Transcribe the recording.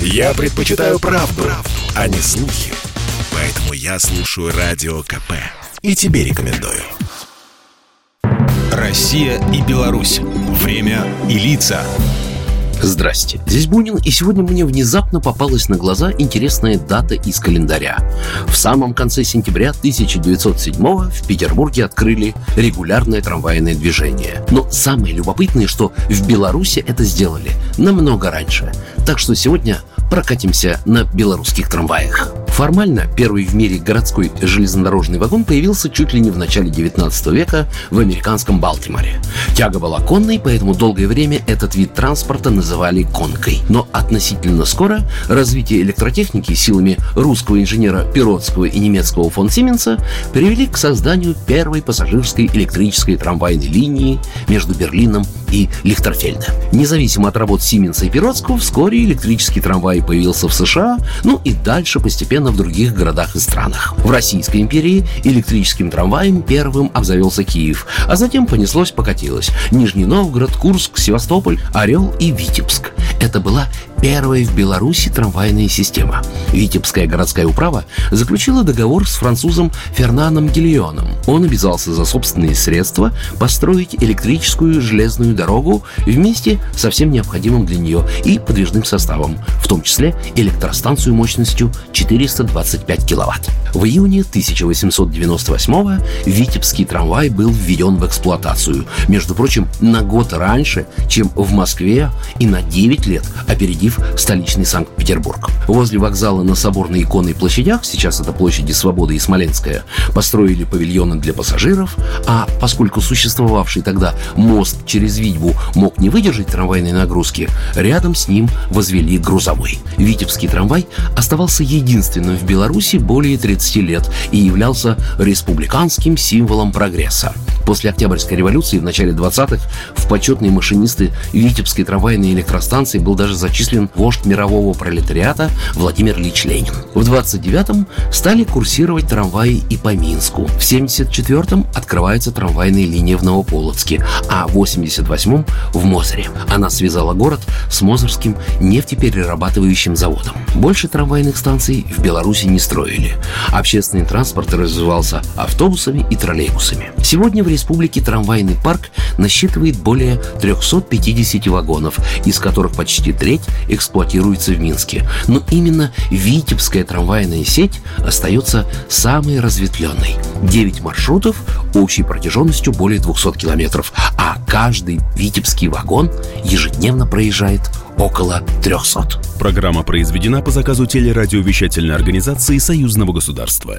Я предпочитаю правду, правду, а не слухи. Поэтому я слушаю Радио КП. И тебе рекомендую. Россия и Беларусь. Время и лица. Здрасте, здесь Бунин, и сегодня мне внезапно попалась на глаза интересная дата из календаря. В самом конце сентября 1907 в Петербурге открыли регулярное трамвайное движение. Но самое любопытное, что в Беларуси это сделали намного раньше. Так что сегодня прокатимся на белорусских трамваях. Формально первый в мире городской железнодорожный вагон появился чуть ли не в начале 19 века в американском Балтиморе. Тяга была конной, поэтому долгое время этот вид транспорта называли конкой. Но относительно скоро развитие электротехники силами русского инженера Пиротского и немецкого фон Сименса привели к созданию первой пассажирской электрической трамвайной линии между Берлином и Лихтерфельда. Независимо от работ Сименса и Пиротского, вскоре электрический трамвай появился в США, ну и дальше постепенно в других городах и странах. В Российской империи электрическим трамваем первым обзавелся Киев, а затем понеслось-покатилось. Нижний Новгород, Курск, Севастополь, Орел и Витебск. Это была первая в Беларуси трамвайная система. Витебская городская управа заключила договор с французом Фернаном Гильоном. Он обязался за собственные средства построить электрическую железную дорогу вместе со всем необходимым для нее и подвижным составом, в том числе электростанцию мощностью 425 киловатт. В июне 1898 Витебский трамвай был введен в эксплуатацию, между прочим, на год раньше, чем в Москве и на 9 лет опередив столичный Санкт-Петербург. Возле вокзала на Соборной иконной площадях, сейчас это площади Свободы и Смоленская, построили павильоны для пассажиров, а поскольку существовавший тогда мост через Витьбу мог не выдержать трамвайной нагрузки, рядом с ним возвели грузовой. Витебский трамвай оставался единственным в Беларуси более 30 лет и являлся республиканским символом прогресса. После Октябрьской революции в начале 20-х в почетные машинисты Витебской трамвайной электростанции был даже зачислен вождь мирового пролетариата Владимир Ильич Ленин. В 29-м стали курсировать трамваи и по Минску. В 74-м открывается трамвайная линия в Новополоцке, а в 88-м в Мозыре. Она связала город с Мозырским нефтеперерабатывающим заводом. Больше трамвайных станций в Беларуси не строили. Общественный транспорт развивался автобусами и троллейбусами. Сегодня в республике трамвайный парк насчитывает более 350 вагонов, из которых почти треть эксплуатируется в Минске. Но именно Витебская трамвайная сеть остается самой разветвленной. 9 маршрутов общей протяженностью более 200 километров, а каждый витебский вагон ежедневно проезжает около 300. Программа произведена по заказу телерадиовещательной организации Союзного государства.